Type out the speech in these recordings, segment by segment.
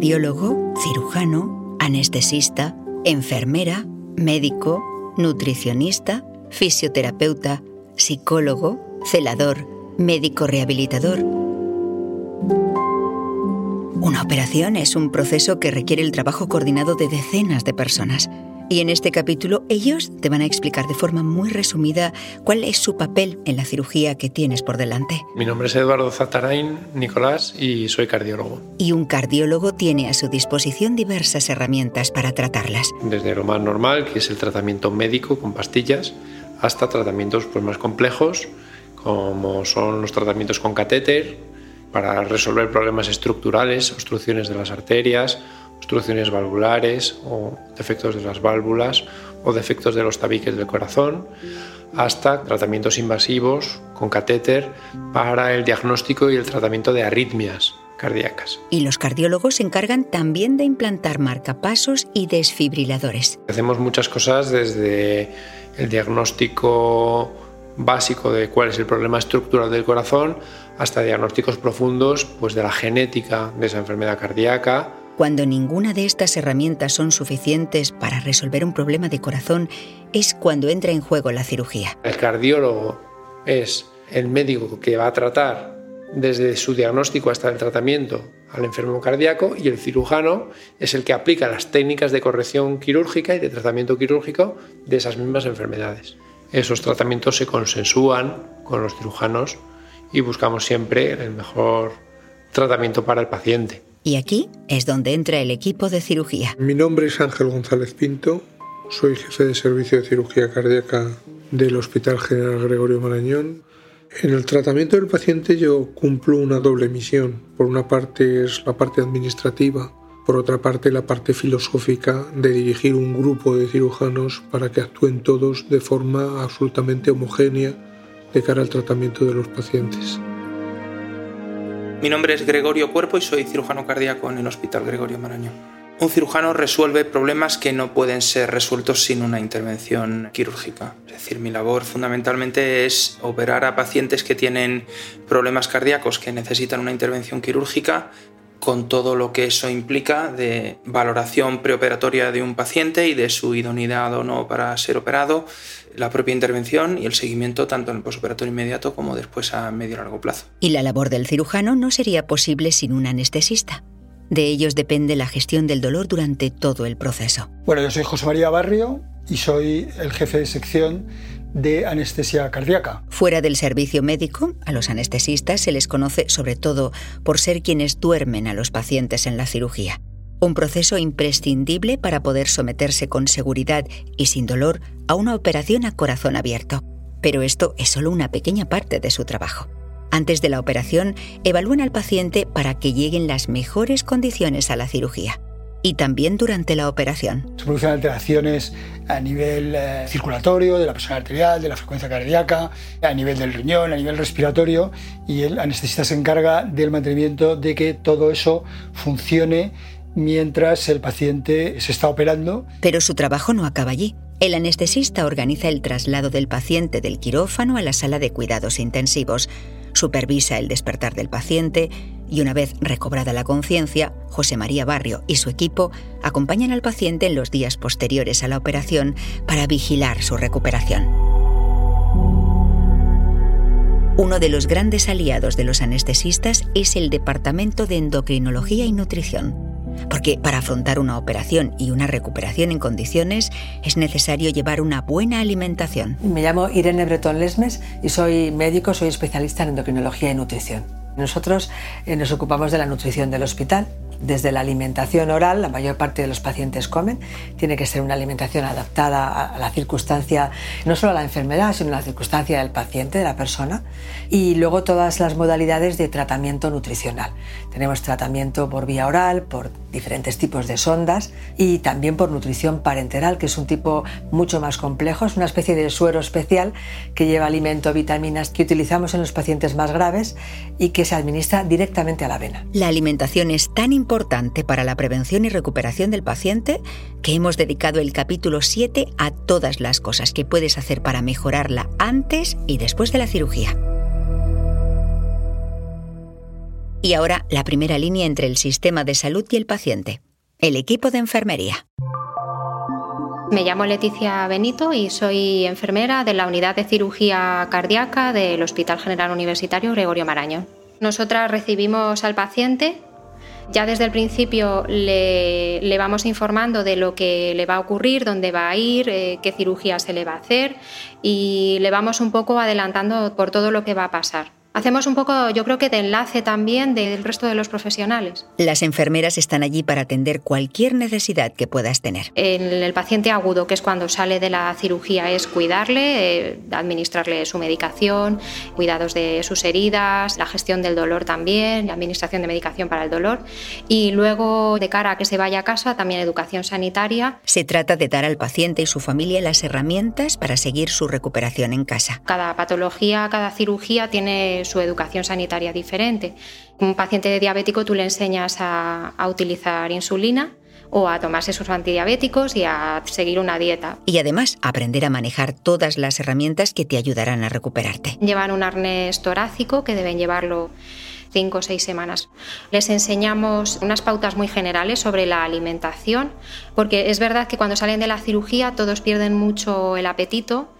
cardiólogo, cirujano, anestesista, enfermera, médico, nutricionista, fisioterapeuta, psicólogo, celador, médico rehabilitador. Una operación es un proceso que requiere el trabajo coordinado de decenas de personas. Y en este capítulo ellos te van a explicar de forma muy resumida cuál es su papel en la cirugía que tienes por delante. Mi nombre es Eduardo Zatarain Nicolás y soy cardiólogo. Y un cardiólogo tiene a su disposición diversas herramientas para tratarlas. Desde lo más normal, que es el tratamiento médico con pastillas, hasta tratamientos pues, más complejos, como son los tratamientos con catéter, para resolver problemas estructurales, obstrucciones de las arterias, obstrucciones valvulares o defectos de las válvulas o defectos de los tabiques del corazón, hasta tratamientos invasivos con catéter para el diagnóstico y el tratamiento de arritmias cardíacas. Y los cardiólogos se encargan también de implantar marcapasos y desfibriladores. Hacemos muchas cosas desde el diagnóstico básico de cuál es el problema estructural del corazón hasta diagnósticos profundos pues de la genética de esa enfermedad cardíaca cuando ninguna de estas herramientas son suficientes para resolver un problema de corazón, es cuando entra en juego la cirugía. El cardiólogo es el médico que va a tratar desde su diagnóstico hasta el tratamiento al enfermo cardíaco y el cirujano es el que aplica las técnicas de corrección quirúrgica y de tratamiento quirúrgico de esas mismas enfermedades. Esos tratamientos se consensúan con los cirujanos y buscamos siempre el mejor tratamiento para el paciente. Y aquí es donde entra el equipo de cirugía. Mi nombre es Ángel González Pinto, soy jefe de servicio de cirugía cardíaca del Hospital General Gregorio Marañón. En el tratamiento del paciente yo cumplo una doble misión. Por una parte es la parte administrativa, por otra parte la parte filosófica de dirigir un grupo de cirujanos para que actúen todos de forma absolutamente homogénea de cara al tratamiento de los pacientes. Mi nombre es Gregorio Cuerpo y soy cirujano cardíaco en el Hospital Gregorio Marañón. Un cirujano resuelve problemas que no pueden ser resueltos sin una intervención quirúrgica. Es decir, mi labor fundamentalmente es operar a pacientes que tienen problemas cardíacos que necesitan una intervención quirúrgica con todo lo que eso implica de valoración preoperatoria de un paciente y de su idoneidad o no para ser operado, la propia intervención y el seguimiento tanto en el posoperatorio inmediato como después a medio y largo plazo. Y la labor del cirujano no sería posible sin un anestesista. De ellos depende la gestión del dolor durante todo el proceso. Bueno, yo soy José María Barrio y soy el jefe de sección de anestesia cardíaca. Fuera del servicio médico, a los anestesistas se les conoce sobre todo por ser quienes duermen a los pacientes en la cirugía un proceso imprescindible para poder someterse con seguridad y sin dolor a una operación a corazón abierto. Pero esto es solo una pequeña parte de su trabajo. Antes de la operación, evalúan al paciente para que lleguen las mejores condiciones a la cirugía. Y también durante la operación. Se producen alteraciones a nivel eh, circulatorio, de la presión arterial, de la frecuencia cardíaca, a nivel del riñón, a nivel respiratorio, y el anestesista se encarga del mantenimiento de que todo eso funcione mientras el paciente se está operando. Pero su trabajo no acaba allí. El anestesista organiza el traslado del paciente del quirófano a la sala de cuidados intensivos, supervisa el despertar del paciente y una vez recobrada la conciencia, José María Barrio y su equipo acompañan al paciente en los días posteriores a la operación para vigilar su recuperación. Uno de los grandes aliados de los anestesistas es el Departamento de Endocrinología y Nutrición porque para afrontar una operación y una recuperación en condiciones es necesario llevar una buena alimentación. Me llamo Irene Breton Lesmes y soy médico, soy especialista en endocrinología y nutrición. Nosotros eh, nos ocupamos de la nutrición del hospital desde la alimentación oral, la mayor parte de los pacientes comen, tiene que ser una alimentación adaptada a la circunstancia, no solo a la enfermedad, sino a la circunstancia del paciente, de la persona. Y luego todas las modalidades de tratamiento nutricional. Tenemos tratamiento por vía oral, por diferentes tipos de sondas y también por nutrición parenteral, que es un tipo mucho más complejo, es una especie de suero especial que lleva alimento, vitaminas que utilizamos en los pacientes más graves y que se administra directamente a la vena. La alimentación es tan importante importante para la prevención y recuperación del paciente que hemos dedicado el capítulo 7 a todas las cosas que puedes hacer para mejorarla antes y después de la cirugía. Y ahora la primera línea entre el sistema de salud y el paciente, el equipo de enfermería. Me llamo Leticia Benito y soy enfermera de la unidad de cirugía cardíaca del Hospital General Universitario Gregorio Marañón. Nosotras recibimos al paciente, ya desde el principio le, vamos informando de lo que le va a ocurrir, dónde va a ir, eh, qué cirugía se le va a hacer y le vamos un poco adelantando por todo lo que va a pasar. Hacemos un poco, yo creo que de enlace también del resto de los profesionales. Las enfermeras están allí para atender cualquier necesidad que puedas tener. En el paciente agudo, que es cuando sale de la cirugía, es cuidarle, eh, administrarle su medicación, cuidados de sus heridas, la gestión del dolor también, la administración de medicación para el dolor. Y luego, de cara a que se vaya a casa, también educación sanitaria. Se trata de dar al paciente y su familia las herramientas para seguir su recuperación en casa. Cada patología, cada cirugía tiene su educación sanitaria diferente. Un paciente diabético tú le enseñas a, utilizar insulina o a tomarse sus antidiabéticos y a seguir una dieta. Y además aprender a manejar todas las herramientas que te ayudarán a recuperarte. Llevan un arnés torácico que deben llevarlo cinco o seis semanas. Les enseñamos unas pautas muy generales sobre la alimentación, porque es verdad que cuando salen de la cirugía todos pierden mucho el apetito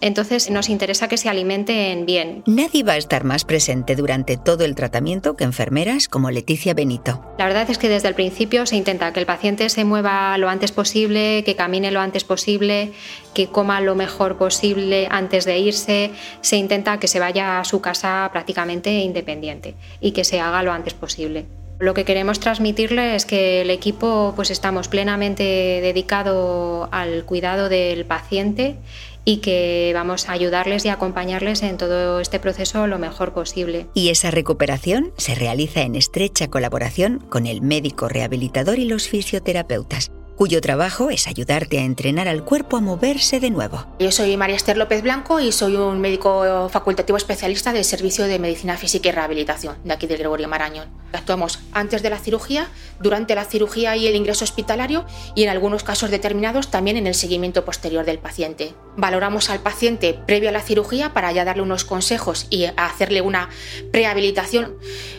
entonces nos interesa que se alimenten bien. Nadie va a estar más presente durante todo el tratamiento que enfermeras como Leticia Benito. La verdad es que desde el principio se intenta que el paciente se mueva lo antes posible, que camine lo antes posible, que coma lo mejor posible antes de irse. Se intenta que se vaya a su casa prácticamente independiente y que se haga lo antes posible. Lo que queremos transmitirle es que el equipo pues estamos plenamente dedicado al cuidado del paciente y que vamos a ayudarles y acompañarles en todo este proceso lo mejor posible. Y esa recuperación se realiza en estrecha colaboración con el médico rehabilitador y los fisioterapeutas cuyo trabajo es ayudarte a entrenar al cuerpo a moverse de nuevo. Yo soy María Esther López Blanco y soy un médico facultativo especialista del Servicio de Medicina Física y Rehabilitación de aquí del Gregorio Marañón. Actuamos antes de la cirugía, durante la cirugía y el ingreso hospitalario y en algunos casos determinados también en el seguimiento posterior del paciente. Valoramos al paciente previo a la cirugía para ya darle unos consejos y hacerle una prehabilitación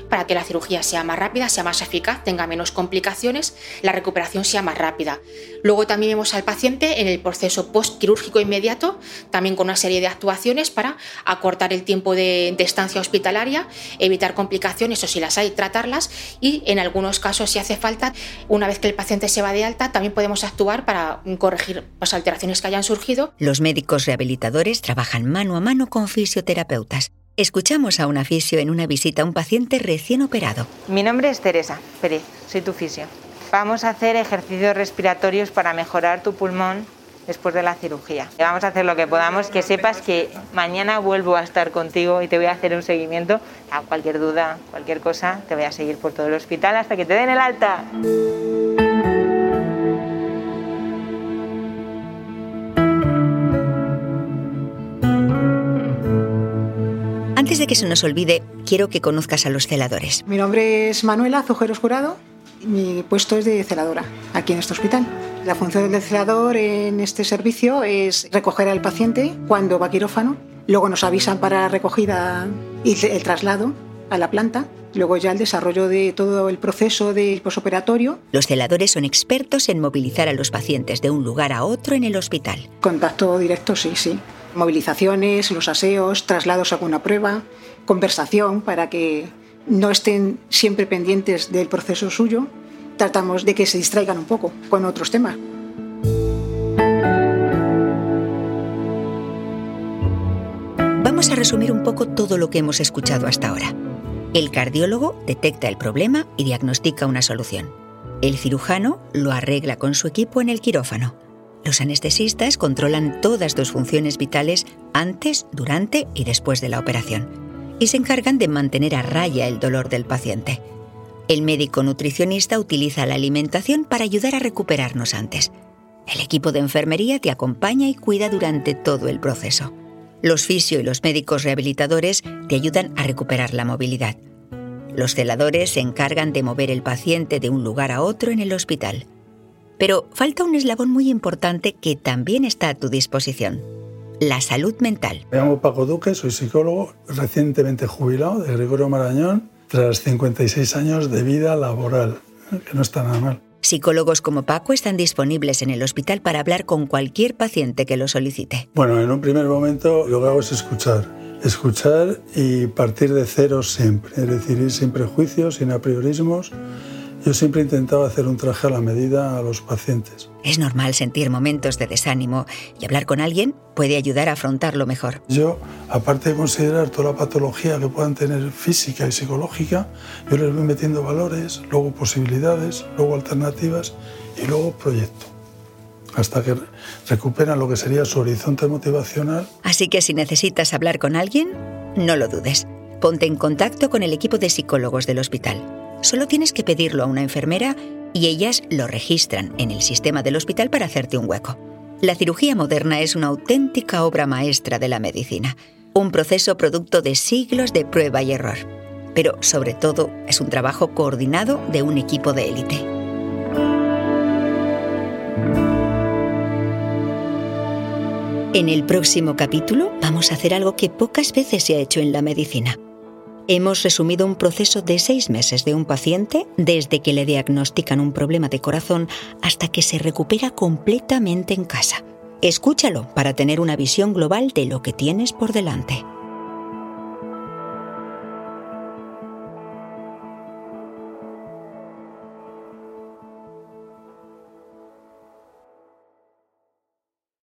para que la cirugía sea más rápida, sea más eficaz, tenga menos complicaciones, la recuperación sea más rápida. Luego también vemos al paciente en el proceso postquirúrgico inmediato, también con una serie de actuaciones para acortar el tiempo de, estancia hospitalaria, evitar complicaciones o si las hay, tratarlas y en algunos casos, si hace falta, una vez que el paciente se va de alta, también podemos actuar para corregir las alteraciones que hayan surgido. Los médicos rehabilitadores trabajan mano a mano con fisioterapeutas Escuchamos a un fisio en una visita a un paciente recién operado. Mi nombre es Teresa Pérez, soy tu fisio. Vamos a hacer ejercicios respiratorios para mejorar tu pulmón después de la cirugía. Vamos a hacer lo que podamos, que sepas que mañana vuelvo a estar contigo y te voy a hacer un seguimiento. A cualquier duda, cualquier cosa, te voy a seguir por todo el hospital hasta que te den el alta. Antes de que se nos olvide, quiero que conozcas a los celadores. Mi nombre es Manuela Zujeros Jurado. Mi puesto es de celadora aquí en este hospital. La función del celador en este servicio es recoger al paciente cuando va a quirófano. Luego nos avisan para la recogida y el traslado a la planta. Luego ya el desarrollo de todo el proceso del posoperatorio. Los celadores son expertos en movilizar a los pacientes de un lugar a otro en el hospital. Contacto directo, sí, sí movilizaciones, los aseos, traslados a alguna prueba, conversación para que no estén siempre pendientes del proceso suyo. Tratamos de que se distraigan un poco con otros temas. Vamos a resumir un poco todo lo que hemos escuchado hasta ahora. El cardiólogo detecta el problema y diagnostica una solución. El cirujano lo arregla con su equipo en el quirófano. Los anestesistas controlan todas tus funciones vitales antes, durante y después de la operación y se encargan de mantener a raya el dolor del paciente. El médico nutricionista utiliza la alimentación para ayudar a recuperarnos antes. El equipo de enfermería te acompaña y cuida durante todo el proceso. Los fisio y los médicos rehabilitadores te ayudan a recuperar la movilidad. Los celadores se encargan de mover el paciente de un lugar a otro en el hospital. Pero falta un eslabón muy importante que también está a tu disposición. La salud mental. Me llamo Paco Duque, soy psicólogo recientemente jubilado de Gregorio Marañón tras 56 años de vida laboral, que no está nada mal. Psicólogos como Paco están disponibles en el hospital para hablar con cualquier paciente que lo solicite. Bueno, en un primer momento lo que hago es escuchar. Escuchar y partir de cero siempre. Es decir, ir sin prejuicios, sin apriorismos yo siempre intentaba hacer un traje a la medida a los pacientes. Es normal sentir momentos de desánimo y hablar con alguien puede ayudar a afrontarlo mejor. Yo, aparte de considerar toda la patología que puedan tener física y psicológica, yo les voy metiendo valores, luego posibilidades, luego alternativas y luego proyecto hasta que recuperan lo que sería su horizonte motivacional. Así que si necesitas hablar con alguien, no lo dudes. Ponte en contacto con el equipo de psicólogos del hospital. Solo tienes que pedirlo a una enfermera y ellas lo registran en el sistema del hospital para hacerte un hueco. La cirugía moderna es una auténtica obra maestra de la medicina, un proceso producto de siglos de prueba y error, pero sobre todo es un trabajo coordinado de un equipo de élite. En el próximo capítulo vamos a hacer algo que pocas veces se ha hecho en la medicina Hemos resumido un proceso de seis meses de un paciente desde que le diagnostican un problema de corazón hasta que se recupera completamente en casa. Escúchalo para tener una visión global de lo que tienes por delante.